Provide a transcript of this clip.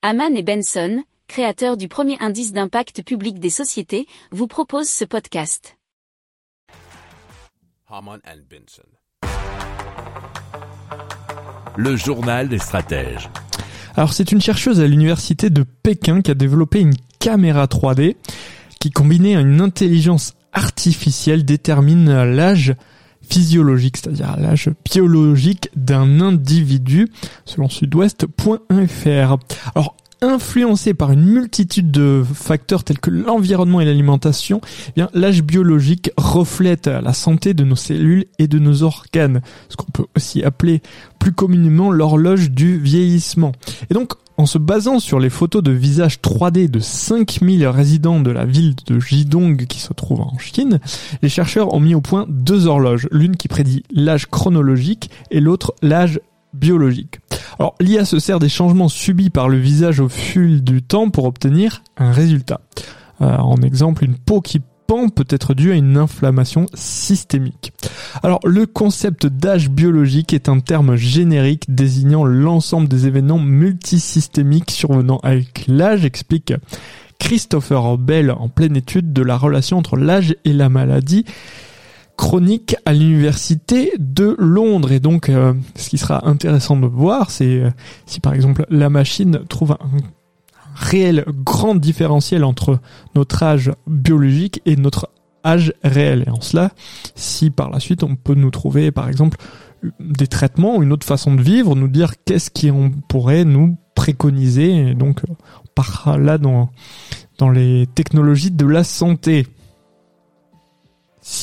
Haman et Benson, créateurs du premier indice d'impact public des sociétés, vous proposent ce podcast. Haman and Benson. Le journal des stratèges. Alors c'est une chercheuse à l'université de Pékin qui a développé une caméra 3D qui combinée à une intelligence artificielle détermine l'âge physiologique, c'est-à-dire l'âge biologique d'un individu, selon sudouest.fr. Alors, influencé par une multitude de facteurs tels que l'environnement et l'alimentation, eh l'âge biologique reflète la santé de nos cellules et de nos organes, ce qu'on peut aussi appeler plus communément l'horloge du vieillissement. Et donc en se basant sur les photos de visage 3D de 5000 résidents de la ville de Jidong qui se trouve en Chine, les chercheurs ont mis au point deux horloges, l'une qui prédit l'âge chronologique et l'autre l'âge biologique. Alors l'IA se sert des changements subis par le visage au fil du temps pour obtenir un résultat. Euh, en exemple, une peau qui peut être dû à une inflammation systémique. Alors le concept d'âge biologique est un terme générique désignant l'ensemble des événements multisystémiques survenant avec l'âge, explique Christopher Bell en pleine étude de la relation entre l'âge et la maladie chronique à l'université de Londres. Et donc, euh, ce qui sera intéressant de voir, c'est euh, si par exemple la machine trouve un, réel grand différentiel entre notre âge biologique et notre âge réel. Et en cela, si par la suite on peut nous trouver par exemple des traitements, une autre façon de vivre, nous dire qu'est-ce qui on pourrait nous préconiser. Et donc on part là dans, dans les technologies de la santé.